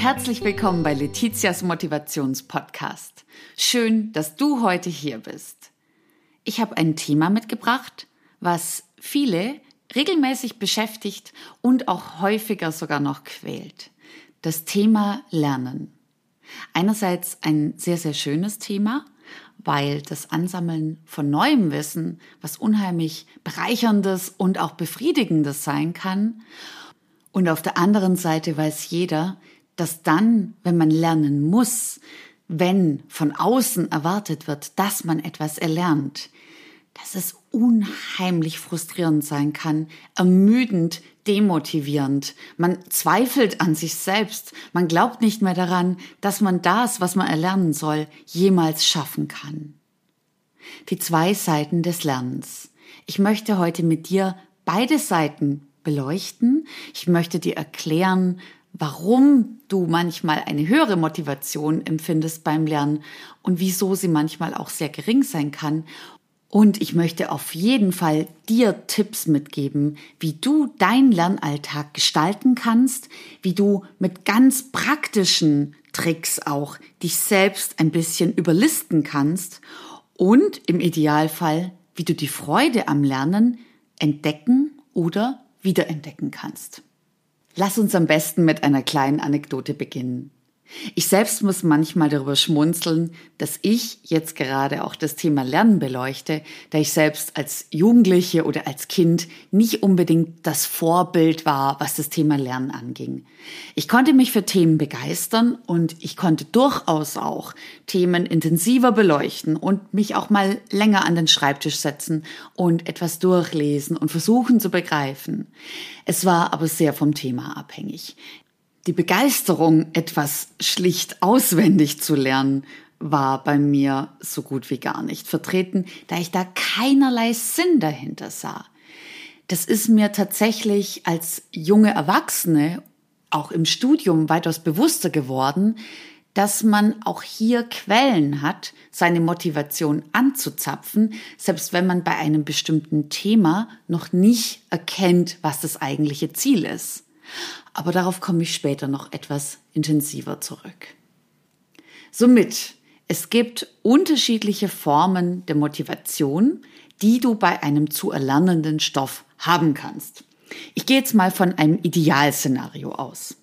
herzlich willkommen bei Letizias Motivationspodcast. Schön, dass du heute hier bist. Ich habe ein Thema mitgebracht, was viele regelmäßig beschäftigt und auch häufiger sogar noch quält. Das Thema Lernen. Einerseits ein sehr, sehr schönes Thema, weil das Ansammeln von neuem Wissen was unheimlich bereicherndes und auch befriedigendes sein kann. Und auf der anderen Seite weiß jeder, dass dann, wenn man lernen muss, wenn von außen erwartet wird, dass man etwas erlernt, dass es unheimlich frustrierend sein kann, ermüdend, demotivierend. Man zweifelt an sich selbst. Man glaubt nicht mehr daran, dass man das, was man erlernen soll, jemals schaffen kann. Die zwei Seiten des Lernens. Ich möchte heute mit dir beide Seiten beleuchten. Ich möchte dir erklären, warum du manchmal eine höhere Motivation empfindest beim Lernen und wieso sie manchmal auch sehr gering sein kann und ich möchte auf jeden Fall dir Tipps mitgeben, wie du deinen Lernalltag gestalten kannst, wie du mit ganz praktischen Tricks auch dich selbst ein bisschen überlisten kannst und im Idealfall, wie du die Freude am Lernen entdecken oder wiederentdecken kannst. Lass uns am besten mit einer kleinen Anekdote beginnen. Ich selbst muss manchmal darüber schmunzeln, dass ich jetzt gerade auch das Thema Lernen beleuchte, da ich selbst als Jugendliche oder als Kind nicht unbedingt das Vorbild war, was das Thema Lernen anging. Ich konnte mich für Themen begeistern und ich konnte durchaus auch Themen intensiver beleuchten und mich auch mal länger an den Schreibtisch setzen und etwas durchlesen und versuchen zu begreifen. Es war aber sehr vom Thema abhängig. Die Begeisterung, etwas schlicht auswendig zu lernen, war bei mir so gut wie gar nicht vertreten, da ich da keinerlei Sinn dahinter sah. Das ist mir tatsächlich als junge Erwachsene auch im Studium weitaus bewusster geworden, dass man auch hier Quellen hat, seine Motivation anzuzapfen, selbst wenn man bei einem bestimmten Thema noch nicht erkennt, was das eigentliche Ziel ist aber darauf komme ich später noch etwas intensiver zurück. Somit, es gibt unterschiedliche Formen der Motivation, die du bei einem zu erlernenden Stoff haben kannst. Ich gehe jetzt mal von einem Idealszenario aus.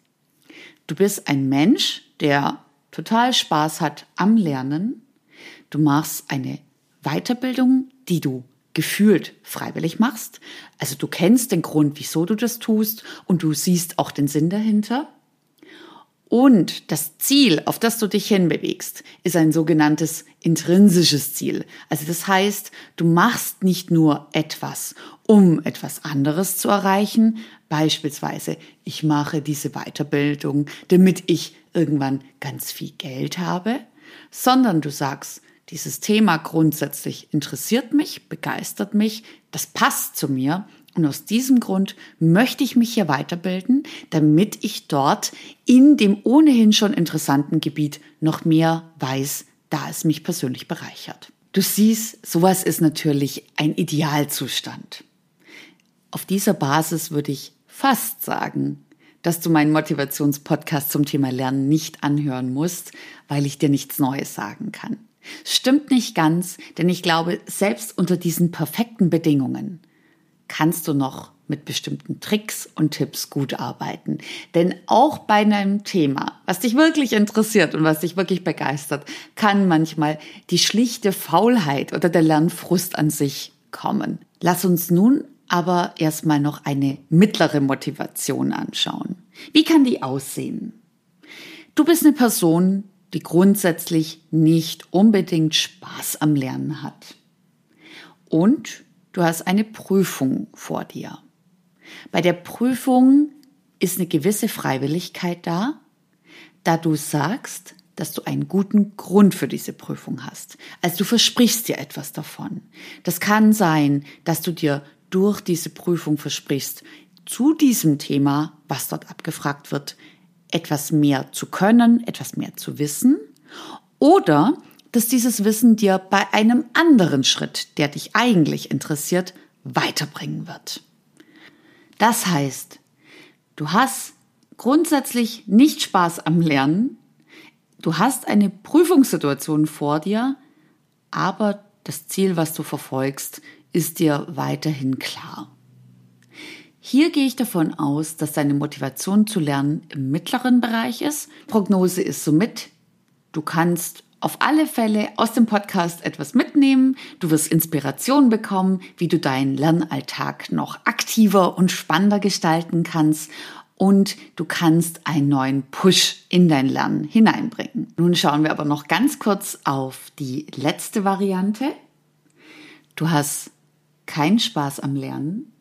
Du bist ein Mensch, der total Spaß hat am Lernen. Du machst eine Weiterbildung, die du gefühlt freiwillig machst. Also du kennst den Grund, wieso du das tust und du siehst auch den Sinn dahinter. Und das Ziel, auf das du dich hinbewegst, ist ein sogenanntes intrinsisches Ziel. Also das heißt, du machst nicht nur etwas, um etwas anderes zu erreichen. Beispielsweise, ich mache diese Weiterbildung, damit ich irgendwann ganz viel Geld habe, sondern du sagst, dieses Thema grundsätzlich interessiert mich, begeistert mich, das passt zu mir und aus diesem Grund möchte ich mich hier weiterbilden, damit ich dort in dem ohnehin schon interessanten Gebiet noch mehr weiß, da es mich persönlich bereichert. Du siehst, sowas ist natürlich ein Idealzustand. Auf dieser Basis würde ich fast sagen, dass du meinen Motivationspodcast zum Thema Lernen nicht anhören musst, weil ich dir nichts Neues sagen kann. Stimmt nicht ganz, denn ich glaube, selbst unter diesen perfekten Bedingungen kannst du noch mit bestimmten Tricks und Tipps gut arbeiten. Denn auch bei einem Thema, was dich wirklich interessiert und was dich wirklich begeistert, kann manchmal die schlichte Faulheit oder der Lernfrust an sich kommen. Lass uns nun aber erstmal noch eine mittlere Motivation anschauen. Wie kann die aussehen? Du bist eine Person, die grundsätzlich nicht unbedingt Spaß am Lernen hat. Und du hast eine Prüfung vor dir. Bei der Prüfung ist eine gewisse Freiwilligkeit da, da du sagst, dass du einen guten Grund für diese Prüfung hast. Also du versprichst dir etwas davon. Das kann sein, dass du dir durch diese Prüfung versprichst, zu diesem Thema, was dort abgefragt wird, etwas mehr zu können, etwas mehr zu wissen oder dass dieses Wissen dir bei einem anderen Schritt, der dich eigentlich interessiert, weiterbringen wird. Das heißt, du hast grundsätzlich nicht Spaß am Lernen. Du hast eine Prüfungssituation vor dir, aber das Ziel, was du verfolgst, ist dir weiterhin klar. Hier gehe ich davon aus, dass deine Motivation zu lernen im mittleren Bereich ist. Prognose ist somit, du kannst auf alle Fälle aus dem Podcast etwas mitnehmen. Du wirst Inspiration bekommen, wie du deinen Lernalltag noch aktiver und spannender gestalten kannst und du kannst einen neuen Push in dein Lernen hineinbringen. Nun schauen wir aber noch ganz kurz auf die letzte Variante. Du hast keinen Spaß am Lernen.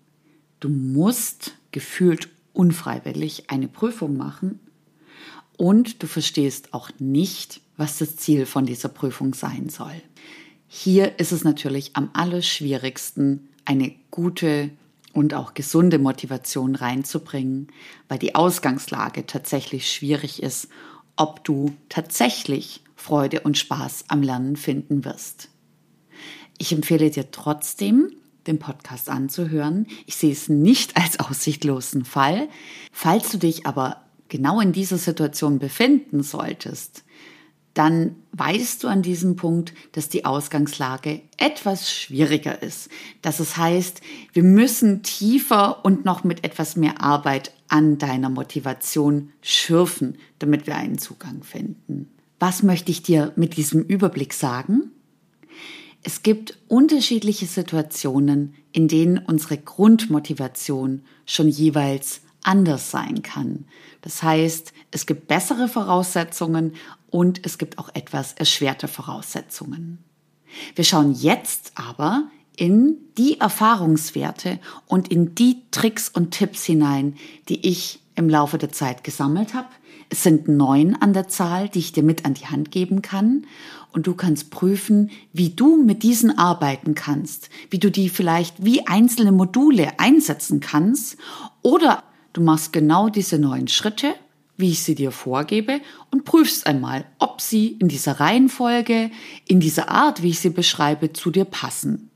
Du musst gefühlt unfreiwillig eine Prüfung machen und du verstehst auch nicht, was das Ziel von dieser Prüfung sein soll. Hier ist es natürlich am allerschwierigsten, eine gute und auch gesunde Motivation reinzubringen, weil die Ausgangslage tatsächlich schwierig ist, ob du tatsächlich Freude und Spaß am Lernen finden wirst. Ich empfehle dir trotzdem, den Podcast anzuhören. Ich sehe es nicht als aussichtlosen Fall. Falls du dich aber genau in dieser Situation befinden solltest, dann weißt du an diesem Punkt, dass die Ausgangslage etwas schwieriger ist. Dass es heißt, wir müssen tiefer und noch mit etwas mehr Arbeit an deiner Motivation schürfen, damit wir einen Zugang finden. Was möchte ich dir mit diesem Überblick sagen? Es gibt unterschiedliche Situationen, in denen unsere Grundmotivation schon jeweils anders sein kann. Das heißt, es gibt bessere Voraussetzungen und es gibt auch etwas erschwerte Voraussetzungen. Wir schauen jetzt aber in die Erfahrungswerte und in die Tricks und Tipps hinein, die ich im Laufe der Zeit gesammelt habe. Es sind neun an der Zahl, die ich dir mit an die Hand geben kann. Und du kannst prüfen, wie du mit diesen arbeiten kannst, wie du die vielleicht wie einzelne Module einsetzen kannst oder Du machst genau diese neuen Schritte, wie ich sie dir vorgebe, und prüfst einmal, ob sie in dieser Reihenfolge, in dieser Art, wie ich sie beschreibe, zu dir passen.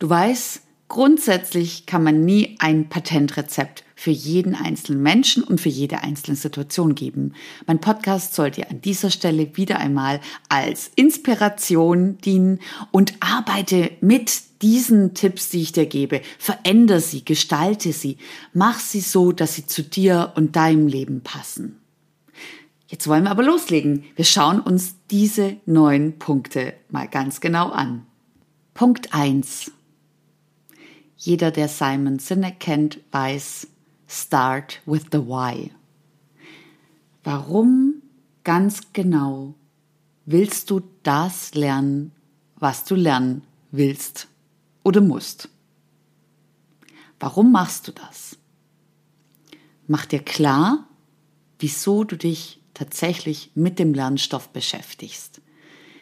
Du weißt, grundsätzlich kann man nie ein Patentrezept für jeden einzelnen Menschen und für jede einzelne Situation geben. Mein Podcast soll dir an dieser Stelle wieder einmal als Inspiration dienen und arbeite mit diesen Tipps, die ich dir gebe, veränder sie, gestalte sie, mach sie so, dass sie zu dir und deinem Leben passen. Jetzt wollen wir aber loslegen. Wir schauen uns diese neun Punkte mal ganz genau an. Punkt eins: Jeder, der Simon Sinek kennt, weiß, start with the why. Warum ganz genau willst du das lernen, was du lernen willst? oder musst. Warum machst du das? Mach dir klar, wieso du dich tatsächlich mit dem Lernstoff beschäftigst.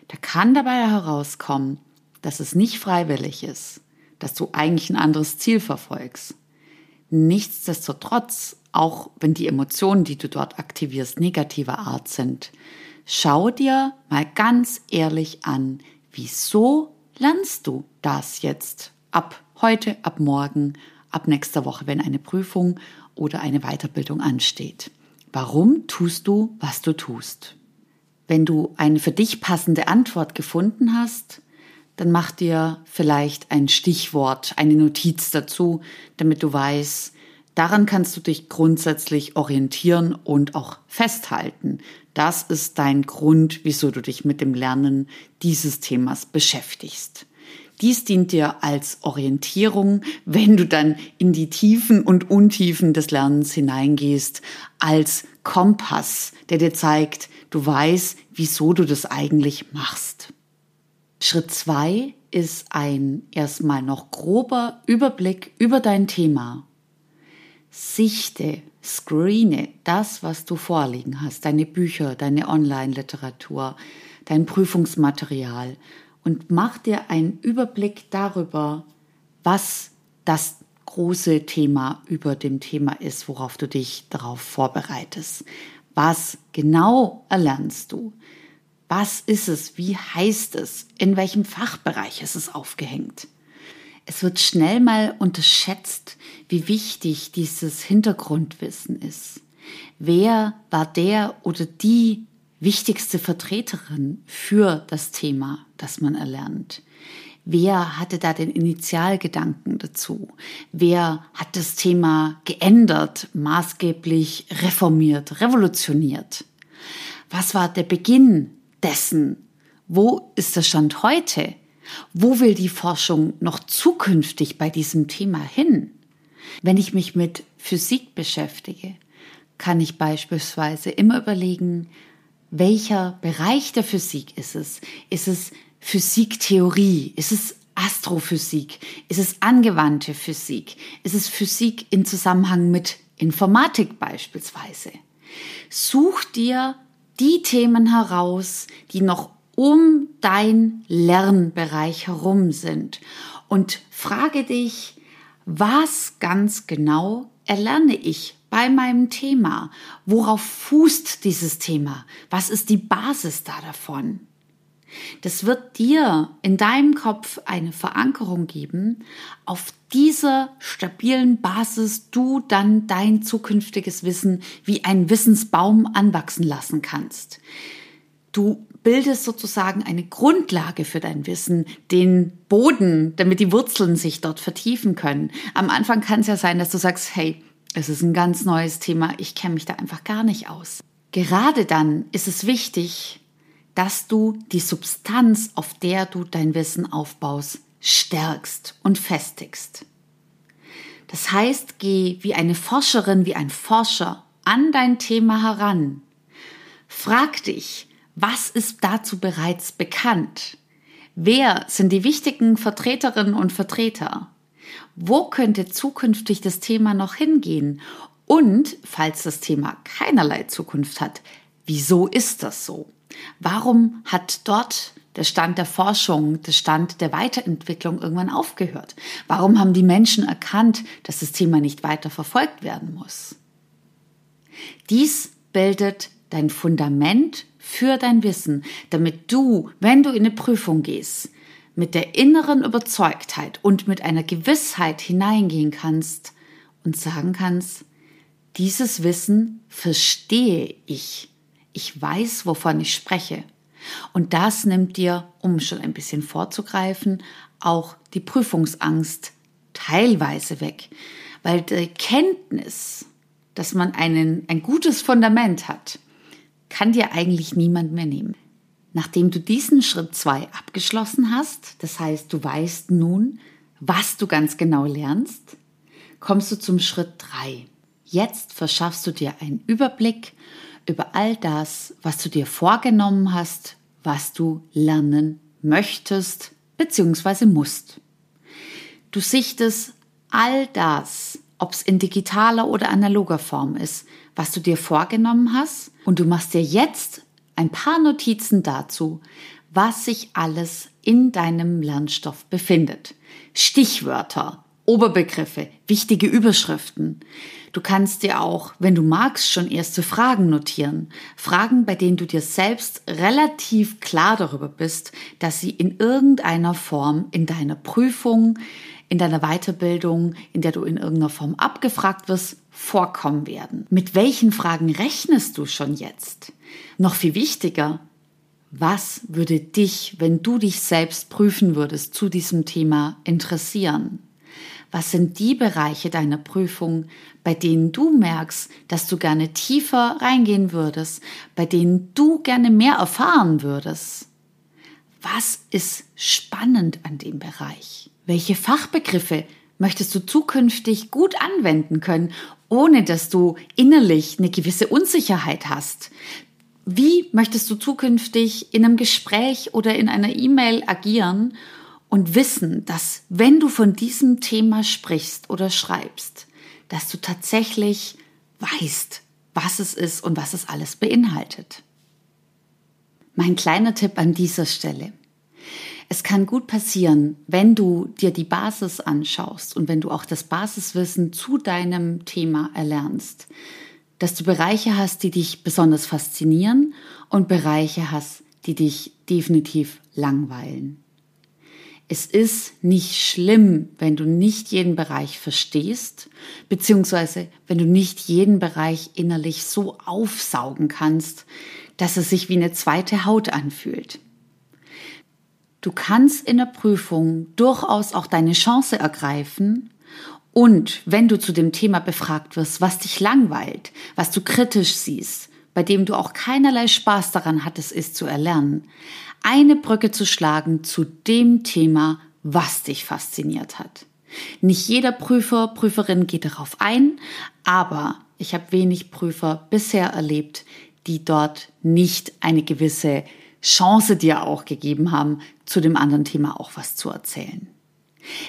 Da kann dabei herauskommen, dass es nicht freiwillig ist, dass du eigentlich ein anderes Ziel verfolgst. Nichtsdestotrotz, auch wenn die Emotionen, die du dort aktivierst, negativer Art sind, schau dir mal ganz ehrlich an, wieso lernst du das jetzt ab heute, ab morgen, ab nächster Woche, wenn eine Prüfung oder eine Weiterbildung ansteht. Warum tust du, was du tust? Wenn du eine für dich passende Antwort gefunden hast, dann mach dir vielleicht ein Stichwort, eine Notiz dazu, damit du weißt, daran kannst du dich grundsätzlich orientieren und auch festhalten. Das ist dein Grund, wieso du dich mit dem Lernen dieses Themas beschäftigst. Dies dient dir als Orientierung, wenn du dann in die Tiefen und Untiefen des Lernens hineingehst, als Kompass, der dir zeigt, du weißt, wieso du das eigentlich machst. Schritt zwei ist ein erstmal noch grober Überblick über dein Thema. Sichte, screene das, was du vorliegen hast, deine Bücher, deine Online-Literatur, dein Prüfungsmaterial und mach dir einen Überblick darüber, was das große Thema über dem Thema ist, worauf du dich darauf vorbereitest. Was genau erlernst du? Was ist es? Wie heißt es? In welchem Fachbereich ist es aufgehängt? Es wird schnell mal unterschätzt, wie wichtig dieses Hintergrundwissen ist. Wer war der oder die wichtigste Vertreterin für das Thema, das man erlernt? Wer hatte da den Initialgedanken dazu? Wer hat das Thema geändert, maßgeblich reformiert, revolutioniert? Was war der Beginn dessen? Wo ist der Stand heute? Wo will die Forschung noch zukünftig bei diesem Thema hin? Wenn ich mich mit Physik beschäftige, kann ich beispielsweise immer überlegen, welcher Bereich der Physik ist es? Ist es Physiktheorie? Ist es Astrophysik? Ist es angewandte Physik? Ist es Physik in Zusammenhang mit Informatik beispielsweise? Such dir die Themen heraus, die noch um dein Lernbereich herum sind und frage dich, was ganz genau erlerne ich bei meinem Thema? Worauf fußt dieses Thema? Was ist die Basis da davon? Das wird dir in deinem Kopf eine Verankerung geben, auf dieser stabilen Basis du dann dein zukünftiges Wissen wie ein Wissensbaum anwachsen lassen kannst. Du bildest sozusagen eine Grundlage für dein Wissen, den Boden, damit die Wurzeln sich dort vertiefen können. Am Anfang kann es ja sein, dass du sagst, hey, es ist ein ganz neues Thema, ich kenne mich da einfach gar nicht aus. Gerade dann ist es wichtig, dass du die Substanz, auf der du dein Wissen aufbaust, stärkst und festigst. Das heißt, geh wie eine Forscherin, wie ein Forscher an dein Thema heran. Frag dich, was ist dazu bereits bekannt? Wer sind die wichtigen Vertreterinnen und Vertreter? Wo könnte zukünftig das Thema noch hingehen? Und falls das Thema keinerlei Zukunft hat, wieso ist das so? Warum hat dort der Stand der Forschung, der Stand der Weiterentwicklung irgendwann aufgehört? Warum haben die Menschen erkannt, dass das Thema nicht weiter verfolgt werden muss? Dies bildet dein Fundament für dein Wissen, damit du, wenn du in eine Prüfung gehst, mit der inneren Überzeugtheit und mit einer Gewissheit hineingehen kannst und sagen kannst, dieses Wissen verstehe ich ich weiß, wovon ich spreche. Und das nimmt dir, um schon ein bisschen vorzugreifen, auch die Prüfungsangst teilweise weg, weil die Kenntnis, dass man einen, ein gutes Fundament hat, kann dir eigentlich niemand mehr nehmen. Nachdem du diesen Schritt zwei abgeschlossen hast, das heißt, du weißt nun, was du ganz genau lernst, kommst du zum Schritt drei. Jetzt verschaffst du dir einen Überblick über all das, was du dir vorgenommen hast, was du lernen möchtest bzw. musst. Du sichtest all das, ob es in digitaler oder analoger Form ist, was du dir vorgenommen hast und du machst dir jetzt ein paar Notizen dazu, was sich alles in deinem Lernstoff befindet. Stichwörter, Oberbegriffe, wichtige Überschriften. Du kannst dir auch, wenn du magst, schon erste Fragen notieren. Fragen, bei denen du dir selbst relativ klar darüber bist, dass sie in irgendeiner Form in deiner Prüfung, in deiner Weiterbildung, in der du in irgendeiner Form abgefragt wirst, vorkommen werden. Mit welchen Fragen rechnest du schon jetzt? Noch viel wichtiger, was würde dich, wenn du dich selbst prüfen würdest, zu diesem Thema interessieren? Was sind die Bereiche deiner Prüfung, bei denen du merkst, dass du gerne tiefer reingehen würdest, bei denen du gerne mehr erfahren würdest? Was ist spannend an dem Bereich? Welche Fachbegriffe möchtest du zukünftig gut anwenden können, ohne dass du innerlich eine gewisse Unsicherheit hast? Wie möchtest du zukünftig in einem Gespräch oder in einer E-Mail agieren, und wissen, dass wenn du von diesem Thema sprichst oder schreibst, dass du tatsächlich weißt, was es ist und was es alles beinhaltet. Mein kleiner Tipp an dieser Stelle. Es kann gut passieren, wenn du dir die Basis anschaust und wenn du auch das Basiswissen zu deinem Thema erlernst, dass du Bereiche hast, die dich besonders faszinieren und Bereiche hast, die dich definitiv langweilen. Es ist nicht schlimm, wenn du nicht jeden Bereich verstehst, beziehungsweise wenn du nicht jeden Bereich innerlich so aufsaugen kannst, dass es sich wie eine zweite Haut anfühlt. Du kannst in der Prüfung durchaus auch deine Chance ergreifen und wenn du zu dem Thema befragt wirst, was dich langweilt, was du kritisch siehst, bei dem du auch keinerlei Spaß daran hattest, es zu erlernen, eine Brücke zu schlagen zu dem Thema, was dich fasziniert hat. Nicht jeder Prüfer, Prüferin geht darauf ein, aber ich habe wenig Prüfer bisher erlebt, die dort nicht eine gewisse Chance dir auch gegeben haben, zu dem anderen Thema auch was zu erzählen.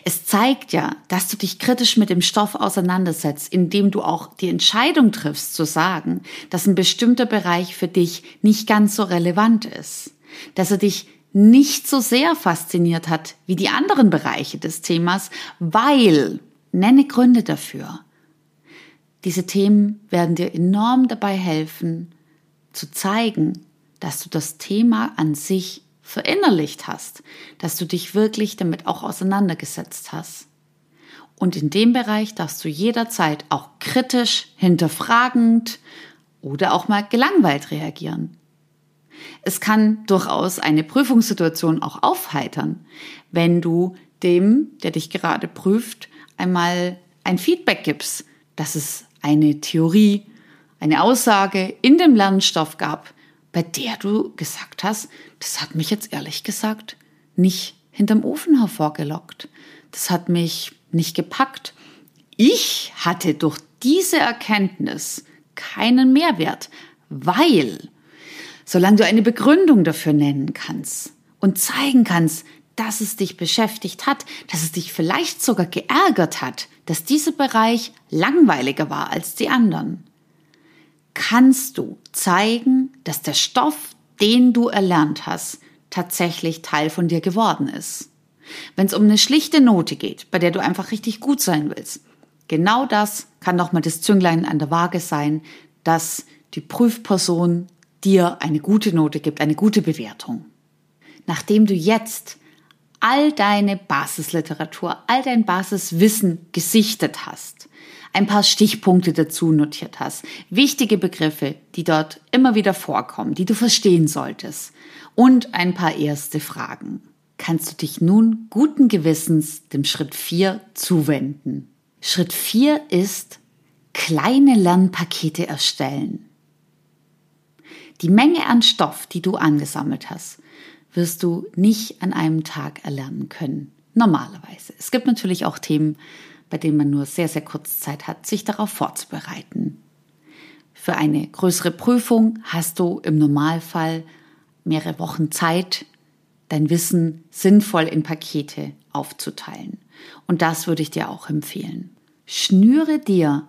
Es zeigt ja, dass du dich kritisch mit dem Stoff auseinandersetzt, indem du auch die Entscheidung triffst zu sagen, dass ein bestimmter Bereich für dich nicht ganz so relevant ist, dass er dich nicht so sehr fasziniert hat wie die anderen Bereiche des Themas, weil, nenne Gründe dafür. Diese Themen werden dir enorm dabei helfen, zu zeigen, dass du das Thema an sich verinnerlicht hast, dass du dich wirklich damit auch auseinandergesetzt hast. Und in dem Bereich darfst du jederzeit auch kritisch, hinterfragend oder auch mal gelangweilt reagieren. Es kann durchaus eine Prüfungssituation auch aufheitern, wenn du dem, der dich gerade prüft, einmal ein Feedback gibst, dass es eine Theorie, eine Aussage in dem Lernstoff gab, bei der du gesagt hast, das hat mich jetzt ehrlich gesagt nicht hinterm Ofen hervorgelockt. Das hat mich nicht gepackt. Ich hatte durch diese Erkenntnis keinen Mehrwert, weil solange du eine Begründung dafür nennen kannst und zeigen kannst, dass es dich beschäftigt hat, dass es dich vielleicht sogar geärgert hat, dass dieser Bereich langweiliger war als die anderen, kannst du zeigen, dass der Stoff, den du erlernt hast, tatsächlich Teil von dir geworden ist. Wenn es um eine schlichte Note geht, bei der du einfach richtig gut sein willst, genau das kann nochmal das Zünglein an der Waage sein, dass die Prüfperson dir eine gute Note gibt, eine gute Bewertung. Nachdem du jetzt all deine Basisliteratur, all dein Basiswissen gesichtet hast, ein paar Stichpunkte dazu notiert hast, wichtige Begriffe, die dort immer wieder vorkommen, die du verstehen solltest und ein paar erste Fragen, kannst du dich nun guten Gewissens dem Schritt 4 zuwenden. Schritt 4 ist kleine Lernpakete erstellen. Die Menge an Stoff, die du angesammelt hast, wirst du nicht an einem Tag erlernen können. Normalerweise. Es gibt natürlich auch Themen, bei denen man nur sehr, sehr kurz Zeit hat, sich darauf vorzubereiten. Für eine größere Prüfung hast du im Normalfall mehrere Wochen Zeit, dein Wissen sinnvoll in Pakete aufzuteilen. Und das würde ich dir auch empfehlen. Schnüre dir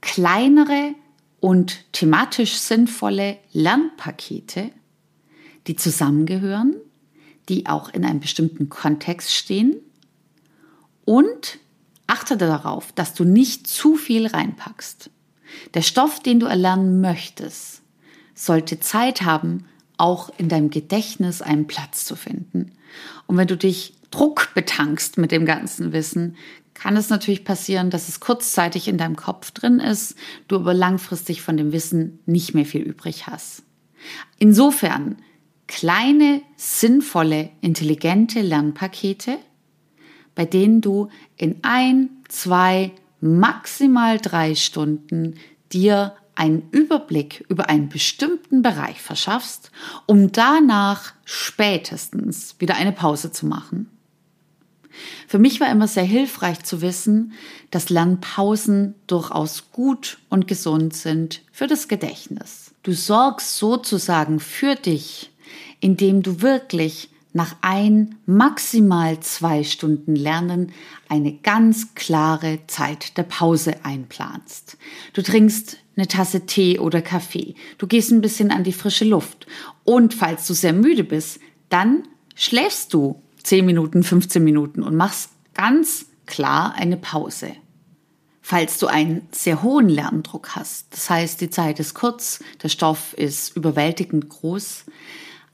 kleinere und thematisch sinnvolle Lernpakete, die zusammengehören, die auch in einem bestimmten Kontext stehen und achte darauf, dass du nicht zu viel reinpackst. Der Stoff, den du erlernen möchtest, sollte Zeit haben, auch in deinem Gedächtnis einen Platz zu finden. Und wenn du dich Druck betankst mit dem ganzen Wissen, kann es natürlich passieren, dass es kurzzeitig in deinem Kopf drin ist, du aber langfristig von dem Wissen nicht mehr viel übrig hast. Insofern kleine, sinnvolle, intelligente Lernpakete, bei denen du in ein, zwei, maximal drei Stunden dir einen Überblick über einen bestimmten Bereich verschaffst, um danach spätestens wieder eine Pause zu machen. Für mich war immer sehr hilfreich zu wissen, dass Lernpausen durchaus gut und gesund sind für das Gedächtnis. Du sorgst sozusagen für dich, indem du wirklich nach ein, maximal zwei Stunden Lernen eine ganz klare Zeit der Pause einplanst. Du trinkst eine Tasse Tee oder Kaffee, du gehst ein bisschen an die frische Luft und falls du sehr müde bist, dann schläfst du 10 Minuten, 15 Minuten und machst ganz klar eine Pause. Falls du einen sehr hohen Lerndruck hast, das heißt, die Zeit ist kurz, der Stoff ist überwältigend groß,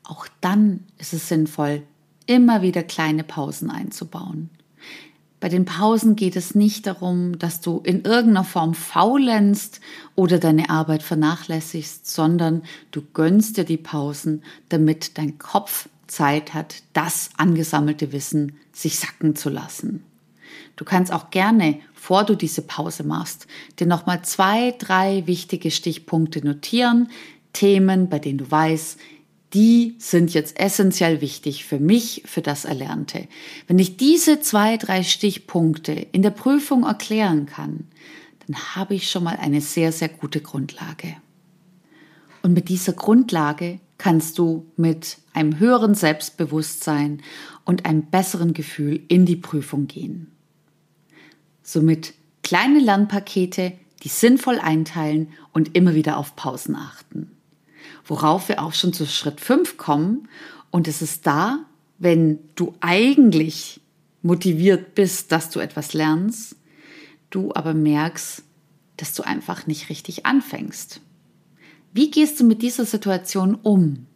auch dann ist es sinnvoll, immer wieder kleine Pausen einzubauen. Bei den Pausen geht es nicht darum, dass du in irgendeiner Form faulenzt oder deine Arbeit vernachlässigst, sondern du gönnst dir die Pausen, damit dein Kopf Zeit hat, das angesammelte Wissen sich sacken zu lassen. Du kannst auch gerne, vor du diese Pause machst, dir nochmal zwei, drei wichtige Stichpunkte notieren, Themen, bei denen du weißt, die sind jetzt essentiell wichtig für mich, für das Erlernte. Wenn ich diese zwei, drei Stichpunkte in der Prüfung erklären kann, dann habe ich schon mal eine sehr, sehr gute Grundlage. Und mit dieser Grundlage kannst du mit einem höheren Selbstbewusstsein und einem besseren Gefühl in die Prüfung gehen. Somit kleine Lernpakete, die sinnvoll einteilen und immer wieder auf Pausen achten. Worauf wir auch schon zu Schritt 5 kommen und es ist da, wenn du eigentlich motiviert bist, dass du etwas lernst, du aber merkst, dass du einfach nicht richtig anfängst. Wie gehst du mit dieser Situation um?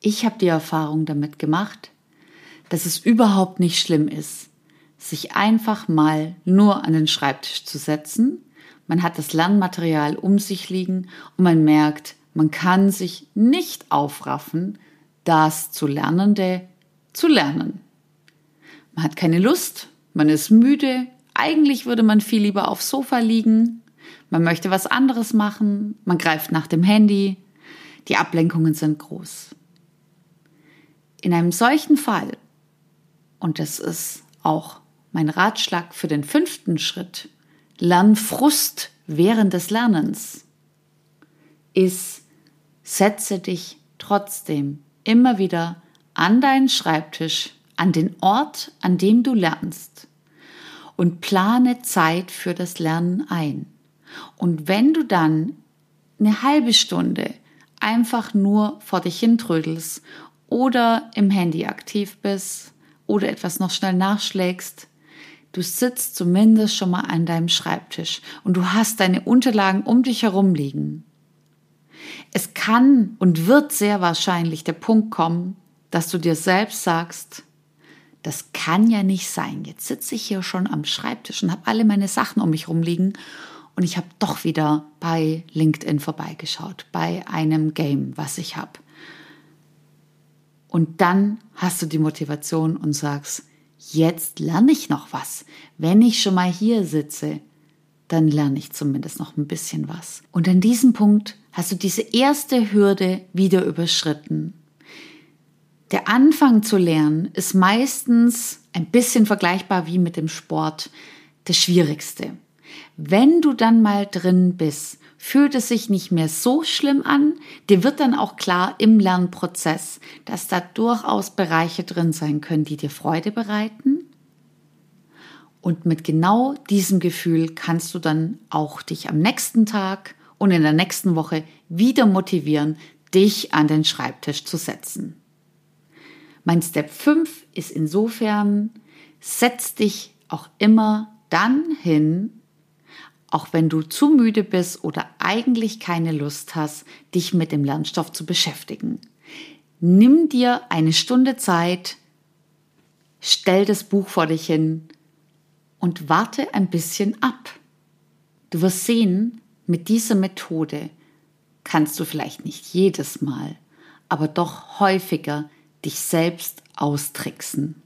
Ich habe die Erfahrung damit gemacht, dass es überhaupt nicht schlimm ist, sich einfach mal nur an den Schreibtisch zu setzen. Man hat das Lernmaterial um sich liegen und man merkt, man kann sich nicht aufraffen, das zu Lernende zu lernen. Man hat keine Lust, man ist müde, eigentlich würde man viel lieber aufs Sofa liegen, man möchte was anderes machen, man greift nach dem Handy, die Ablenkungen sind groß. In einem solchen Fall, und das ist auch mein Ratschlag für den fünften Schritt, Lernfrust während des Lernens, ist, setze dich trotzdem immer wieder an deinen Schreibtisch, an den Ort, an dem du lernst und plane Zeit für das Lernen ein. Und wenn du dann eine halbe Stunde einfach nur vor dich hintrödelst oder im Handy aktiv bist oder etwas noch schnell nachschlägst, du sitzt zumindest schon mal an deinem Schreibtisch und du hast deine Unterlagen um dich herum liegen. Es kann und wird sehr wahrscheinlich der Punkt kommen, dass du dir selbst sagst, das kann ja nicht sein. Jetzt sitze ich hier schon am Schreibtisch und habe alle meine Sachen um mich rumliegen und ich habe doch wieder bei LinkedIn vorbeigeschaut, bei einem Game, was ich habe. Und dann hast du die Motivation und sagst, jetzt lerne ich noch was. Wenn ich schon mal hier sitze, dann lerne ich zumindest noch ein bisschen was. Und an diesem Punkt hast du diese erste Hürde wieder überschritten. Der Anfang zu lernen ist meistens ein bisschen vergleichbar wie mit dem Sport das Schwierigste. Wenn du dann mal drin bist, fühlt es sich nicht mehr so schlimm an. Dir wird dann auch klar im Lernprozess, dass da durchaus Bereiche drin sein können, die dir Freude bereiten. Und mit genau diesem Gefühl kannst du dann auch dich am nächsten Tag und in der nächsten Woche wieder motivieren, dich an den Schreibtisch zu setzen. Mein Step 5 ist insofern, setz dich auch immer dann hin, auch wenn du zu müde bist oder eigentlich keine Lust hast, dich mit dem Lernstoff zu beschäftigen. Nimm dir eine Stunde Zeit, stell das Buch vor dich hin und warte ein bisschen ab. Du wirst sehen, mit dieser Methode kannst du vielleicht nicht jedes Mal, aber doch häufiger dich selbst austricksen.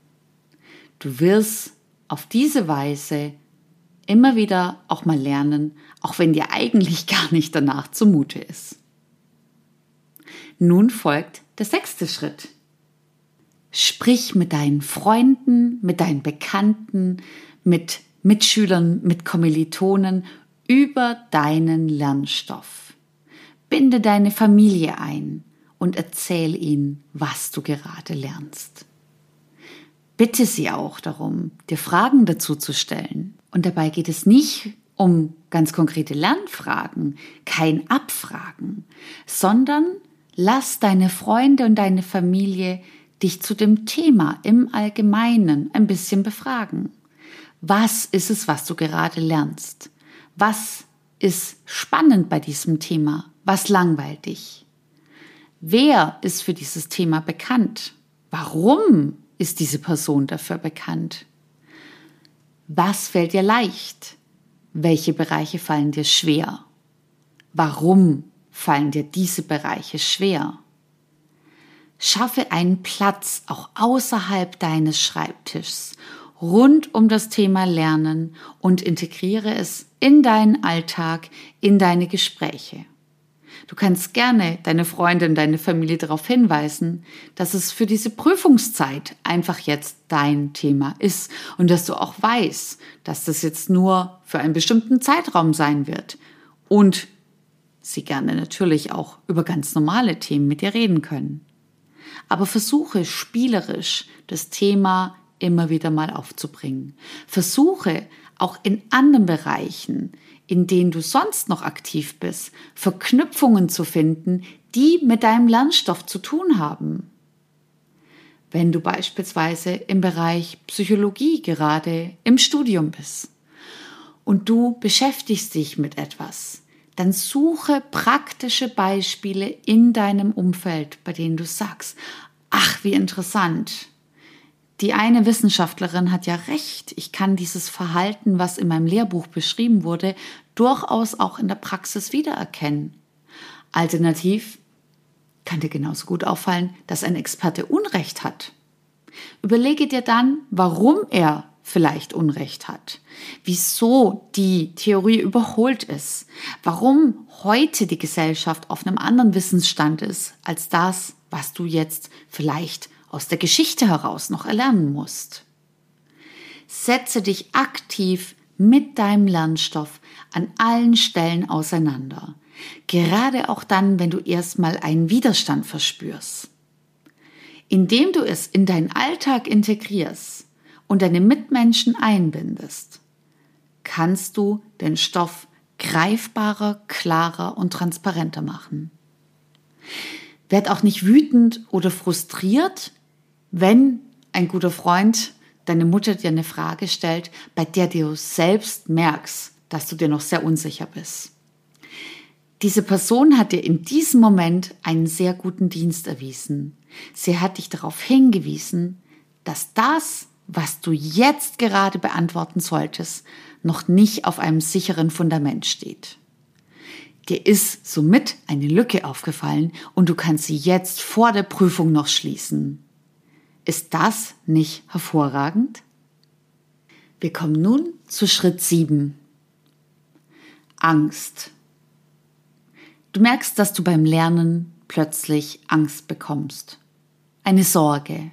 Du wirst auf diese Weise immer wieder auch mal lernen, auch wenn dir eigentlich gar nicht danach zumute ist. Nun folgt der sechste Schritt. Sprich mit deinen Freunden, mit deinen Bekannten, mit Mitschülern, mit Kommilitonen über deinen Lernstoff. Binde deine Familie ein und erzähl ihnen, was du gerade lernst. Bitte sie auch darum, dir Fragen dazu zu stellen. Und dabei geht es nicht um ganz konkrete Lernfragen, kein Abfragen, sondern lass deine Freunde und deine Familie dich zu dem Thema im Allgemeinen ein bisschen befragen. Was ist es, was du gerade lernst? Was ist spannend bei diesem Thema? Was langweilt dich? Wer ist für dieses Thema bekannt? Warum ist diese Person dafür bekannt? Was fällt dir leicht? Welche Bereiche fallen dir schwer? Warum fallen dir diese Bereiche schwer? Schaffe einen Platz auch außerhalb deines Schreibtischs rund um das Thema Lernen und integriere es in deinen Alltag, in deine Gespräche. Du kannst gerne deine Freundin, deine Familie darauf hinweisen, dass es für diese Prüfungszeit einfach jetzt dein Thema ist und dass du auch weißt, dass das jetzt nur für einen bestimmten Zeitraum sein wird und sie gerne natürlich auch über ganz normale Themen mit dir reden können. Aber versuche spielerisch das Thema immer wieder mal aufzubringen. Versuche auch in anderen Bereichen, in denen du sonst noch aktiv bist, Verknüpfungen zu finden, die mit deinem Lernstoff zu tun haben. Wenn du beispielsweise im Bereich Psychologie gerade im Studium bist und du beschäftigst dich mit etwas, dann suche praktische Beispiele in deinem Umfeld, bei denen du sagst, ach, wie interessant, die eine Wissenschaftlerin hat ja recht. Ich kann dieses Verhalten, was in meinem Lehrbuch beschrieben wurde, durchaus auch in der Praxis wiedererkennen. Alternativ kann dir genauso gut auffallen, dass ein Experte Unrecht hat. Überlege dir dann, warum er vielleicht Unrecht hat, wieso die Theorie überholt ist, warum heute die Gesellschaft auf einem anderen Wissensstand ist als das, was du jetzt vielleicht aus der Geschichte heraus noch erlernen musst. Setze dich aktiv mit deinem Lernstoff an allen Stellen auseinander, gerade auch dann, wenn du erstmal einen Widerstand verspürst. Indem du es in deinen Alltag integrierst und deine Mitmenschen einbindest, kannst du den Stoff greifbarer, klarer und transparenter machen. Werd auch nicht wütend oder frustriert, wenn ein guter Freund, deine Mutter dir eine Frage stellt, bei der du selbst merkst, dass du dir noch sehr unsicher bist. Diese Person hat dir in diesem Moment einen sehr guten Dienst erwiesen. Sie hat dich darauf hingewiesen, dass das, was du jetzt gerade beantworten solltest, noch nicht auf einem sicheren Fundament steht. Dir ist somit eine Lücke aufgefallen und du kannst sie jetzt vor der Prüfung noch schließen. Ist das nicht hervorragend? Wir kommen nun zu Schritt 7. Angst. Du merkst, dass du beim Lernen plötzlich Angst bekommst. Eine Sorge,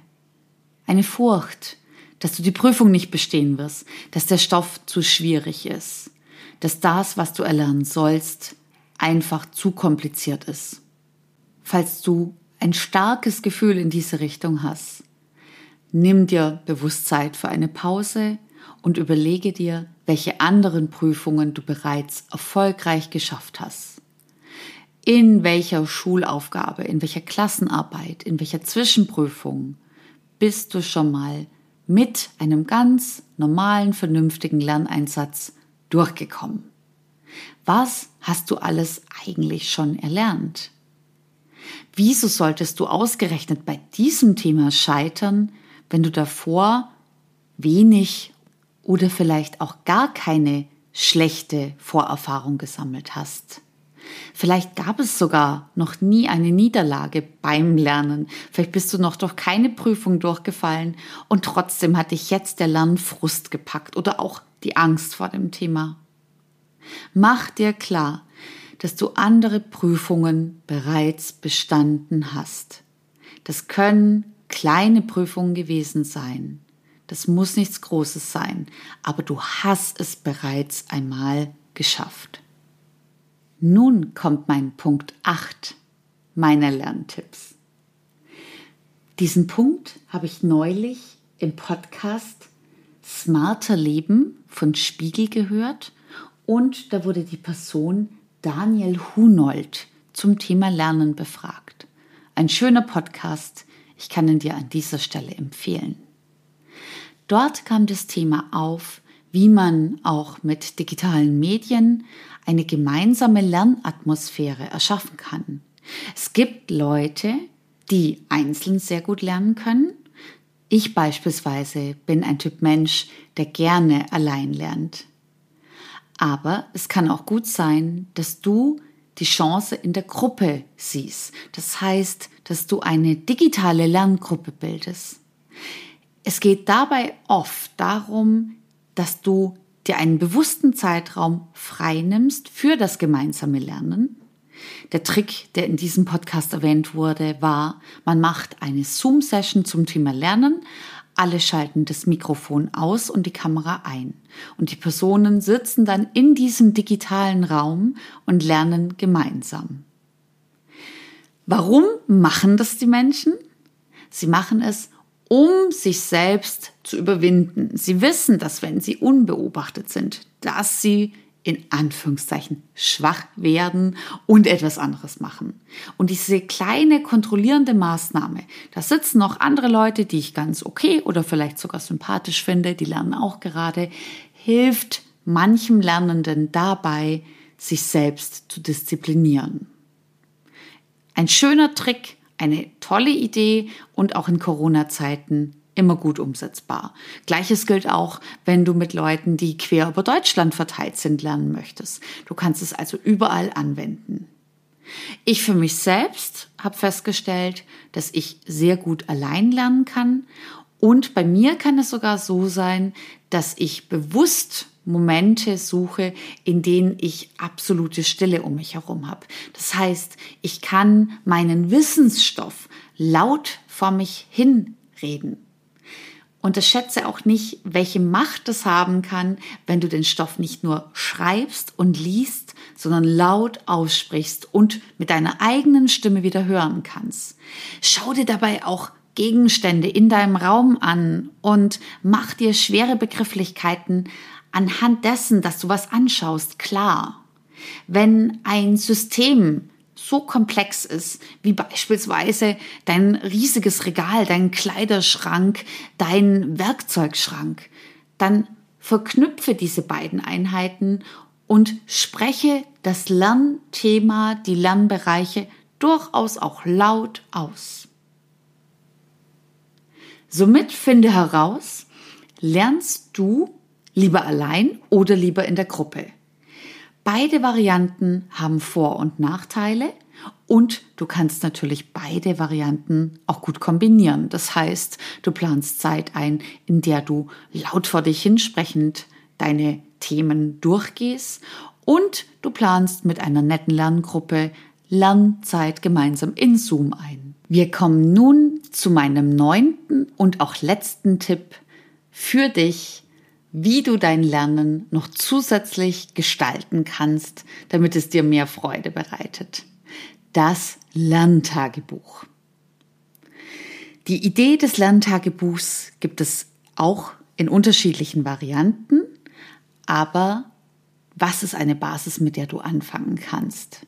eine Furcht, dass du die Prüfung nicht bestehen wirst, dass der Stoff zu schwierig ist, dass das, was du erlernen sollst, einfach zu kompliziert ist. Falls du ein starkes Gefühl in diese Richtung hast, Nimm dir bewusst Zeit für eine Pause und überlege dir, welche anderen Prüfungen du bereits erfolgreich geschafft hast. In welcher Schulaufgabe, in welcher Klassenarbeit, in welcher Zwischenprüfung bist du schon mal mit einem ganz normalen, vernünftigen Lerneinsatz durchgekommen? Was hast du alles eigentlich schon erlernt? Wieso solltest du ausgerechnet bei diesem Thema scheitern, wenn du davor wenig oder vielleicht auch gar keine schlechte Vorerfahrung gesammelt hast. Vielleicht gab es sogar noch nie eine Niederlage beim Lernen. Vielleicht bist du noch durch keine Prüfung durchgefallen und trotzdem hat dich jetzt der Lernfrust gepackt oder auch die Angst vor dem Thema. Mach dir klar, dass du andere Prüfungen bereits bestanden hast. Das können kleine Prüfungen gewesen sein. Das muss nichts Großes sein, aber du hast es bereits einmal geschafft. Nun kommt mein Punkt 8 meiner Lerntipps. Diesen Punkt habe ich neulich im Podcast Smarter Leben von Spiegel gehört und da wurde die Person Daniel Hunold zum Thema Lernen befragt. Ein schöner Podcast, ich kann ihn dir an dieser Stelle empfehlen. Dort kam das Thema auf, wie man auch mit digitalen Medien eine gemeinsame Lernatmosphäre erschaffen kann. Es gibt Leute, die einzeln sehr gut lernen können, Ich beispielsweise bin ein Typ Mensch, der gerne allein lernt. Aber es kann auch gut sein, dass du die Chance in der Gruppe siehst. Das heißt, dass du eine digitale Lerngruppe bildest. Es geht dabei oft darum, dass du dir einen bewussten Zeitraum freinimmst für das gemeinsame Lernen. Der Trick, der in diesem Podcast erwähnt wurde, war, man macht eine Zoom-Session zum Thema Lernen, alle schalten das Mikrofon aus und die Kamera ein. Und die Personen sitzen dann in diesem digitalen Raum und lernen gemeinsam. Warum machen das die Menschen? Sie machen es, um sich selbst zu überwinden. Sie wissen, dass wenn sie unbeobachtet sind, dass sie in Anführungszeichen schwach werden und etwas anderes machen. Und diese kleine kontrollierende Maßnahme, da sitzen noch andere Leute, die ich ganz okay oder vielleicht sogar sympathisch finde, die lernen auch gerade, hilft manchem Lernenden dabei, sich selbst zu disziplinieren. Ein schöner Trick, eine tolle Idee und auch in Corona-Zeiten immer gut umsetzbar. Gleiches gilt auch, wenn du mit Leuten, die quer über Deutschland verteilt sind, lernen möchtest. Du kannst es also überall anwenden. Ich für mich selbst habe festgestellt, dass ich sehr gut allein lernen kann und bei mir kann es sogar so sein, dass ich bewusst Momente suche, in denen ich absolute Stille um mich herum habe. Das heißt, ich kann meinen Wissensstoff laut vor mich hinreden unterschätze auch nicht, welche Macht es haben kann, wenn du den Stoff nicht nur schreibst und liest, sondern laut aussprichst und mit deiner eigenen Stimme wieder hören kannst. Schau dir dabei auch Gegenstände in deinem Raum an und mach dir schwere Begrifflichkeiten anhand dessen, dass du was anschaust, klar. Wenn ein System so komplex ist, wie beispielsweise dein riesiges Regal, dein Kleiderschrank, dein Werkzeugschrank, dann verknüpfe diese beiden Einheiten und spreche das Lernthema, die Lernbereiche durchaus auch laut aus. Somit finde heraus, lernst du lieber allein oder lieber in der Gruppe. Beide Varianten haben Vor- und Nachteile und du kannst natürlich beide Varianten auch gut kombinieren. Das heißt, du planst Zeit ein, in der du laut vor dich hinsprechend deine Themen durchgehst und du planst mit einer netten Lerngruppe Lernzeit gemeinsam in Zoom ein. Wir kommen nun zu meinem neunten und auch letzten Tipp für dich, wie du dein Lernen noch zusätzlich gestalten kannst, damit es dir mehr Freude bereitet. Das Lerntagebuch. Die Idee des Lerntagebuchs gibt es auch in unterschiedlichen Varianten, aber was ist eine Basis, mit der du anfangen kannst?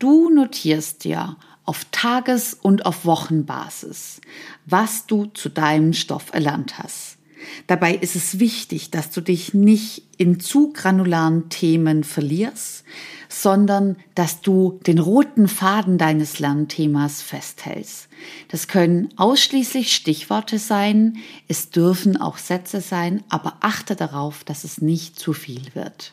Du notierst dir auf Tages- und auf Wochenbasis, was du zu deinem Stoff erlernt hast. Dabei ist es wichtig, dass du dich nicht in zu granularen Themen verlierst, sondern dass du den roten Faden deines Lernthemas festhältst. Das können ausschließlich Stichworte sein, es dürfen auch Sätze sein, aber achte darauf, dass es nicht zu viel wird.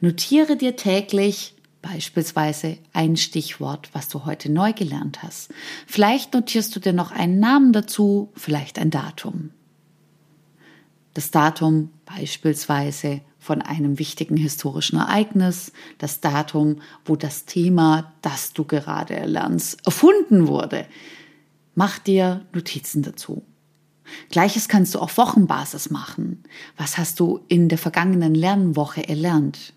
Notiere dir täglich beispielsweise ein Stichwort, was du heute neu gelernt hast. Vielleicht notierst du dir noch einen Namen dazu, vielleicht ein Datum das Datum beispielsweise von einem wichtigen historischen Ereignis, das Datum, wo das Thema, das du gerade erlernst, erfunden wurde. Mach dir Notizen dazu. Gleiches kannst du auf Wochenbasis machen. Was hast du in der vergangenen Lernwoche erlernt?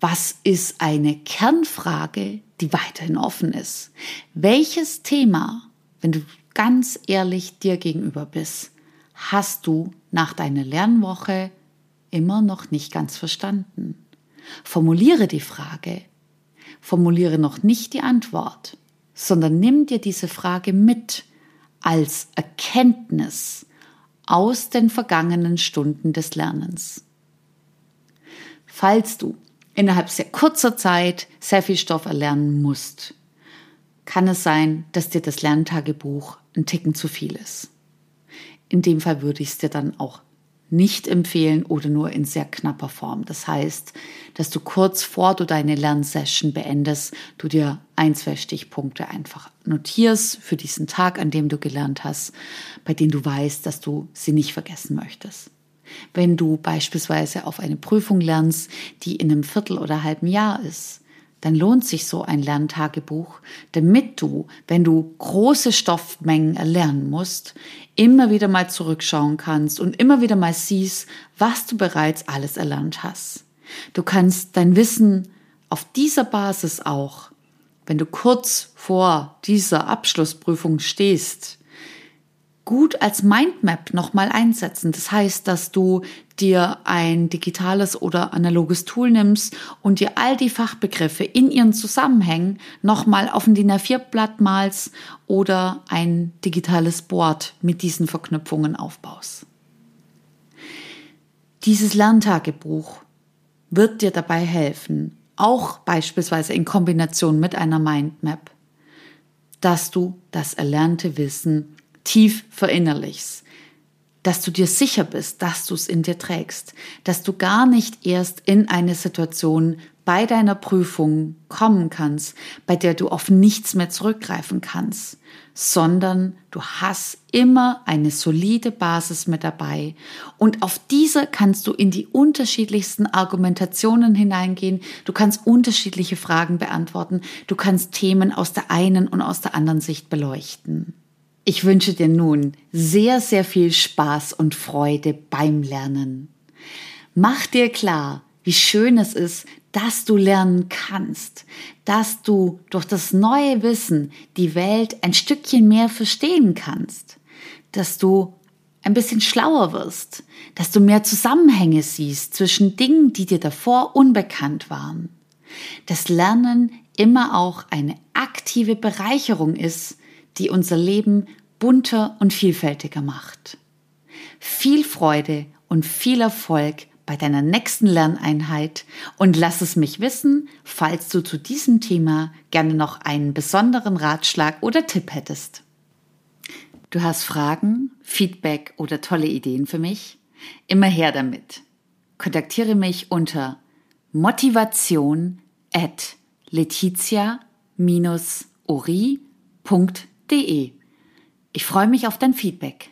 Was ist eine Kernfrage, die weiterhin offen ist? Welches Thema, wenn du ganz ehrlich dir gegenüber bist, hast du nach deiner Lernwoche immer noch nicht ganz verstanden. Formuliere die Frage. Formuliere noch nicht die Antwort, sondern nimm dir diese Frage mit als Erkenntnis aus den vergangenen Stunden des Lernens. Falls du innerhalb sehr kurzer Zeit sehr viel Stoff erlernen musst, kann es sein, dass dir das Lerntagebuch ein Ticken zu viel ist. In dem Fall würde ich es dir dann auch nicht empfehlen oder nur in sehr knapper Form. Das heißt, dass du kurz vor du deine Lernsession beendest, du dir ein, zwei Stichpunkte einfach notierst für diesen Tag, an dem du gelernt hast, bei denen du weißt, dass du sie nicht vergessen möchtest. Wenn du beispielsweise auf eine Prüfung lernst, die in einem Viertel oder halben Jahr ist, dann lohnt sich so ein Lerntagebuch, damit du, wenn du große Stoffmengen erlernen musst, immer wieder mal zurückschauen kannst und immer wieder mal siehst, was du bereits alles erlernt hast. Du kannst dein Wissen auf dieser Basis auch, wenn du kurz vor dieser Abschlussprüfung stehst, gut als Mindmap nochmal einsetzen. Das heißt, dass du dir ein digitales oder analoges Tool nimmst und dir all die Fachbegriffe in ihren Zusammenhängen nochmal auf ein DIN A4-Blatt malst oder ein digitales Board mit diesen Verknüpfungen aufbaust. Dieses Lerntagebuch wird dir dabei helfen, auch beispielsweise in Kombination mit einer Mindmap, dass du das erlernte Wissen tief verinnerlichst, dass du dir sicher bist, dass du es in dir trägst, dass du gar nicht erst in eine Situation bei deiner Prüfung kommen kannst, bei der du auf nichts mehr zurückgreifen kannst, sondern du hast immer eine solide Basis mit dabei. Und auf dieser kannst du in die unterschiedlichsten Argumentationen hineingehen, du kannst unterschiedliche Fragen beantworten, du kannst Themen aus der einen und aus der anderen Sicht beleuchten. Ich wünsche dir nun sehr, sehr viel Spaß und Freude beim Lernen. Mach dir klar, wie schön es ist, dass du lernen kannst, dass du durch das neue Wissen die Welt ein Stückchen mehr verstehen kannst, dass du ein bisschen schlauer wirst, dass du mehr Zusammenhänge siehst zwischen Dingen, die dir davor unbekannt waren. Dass Lernen immer auch eine aktive Bereicherung ist, die unser Leben bunter und vielfältiger macht. Viel Freude und viel Erfolg bei deiner nächsten Lerneinheit und lass es mich wissen, falls du zu diesem Thema gerne noch einen besonderen Ratschlag oder Tipp hättest. Du hast Fragen, Feedback oder tolle Ideen für mich? Immer her damit. Kontaktiere mich unter motivation at letizia-ori.de. Ich freue mich auf dein Feedback.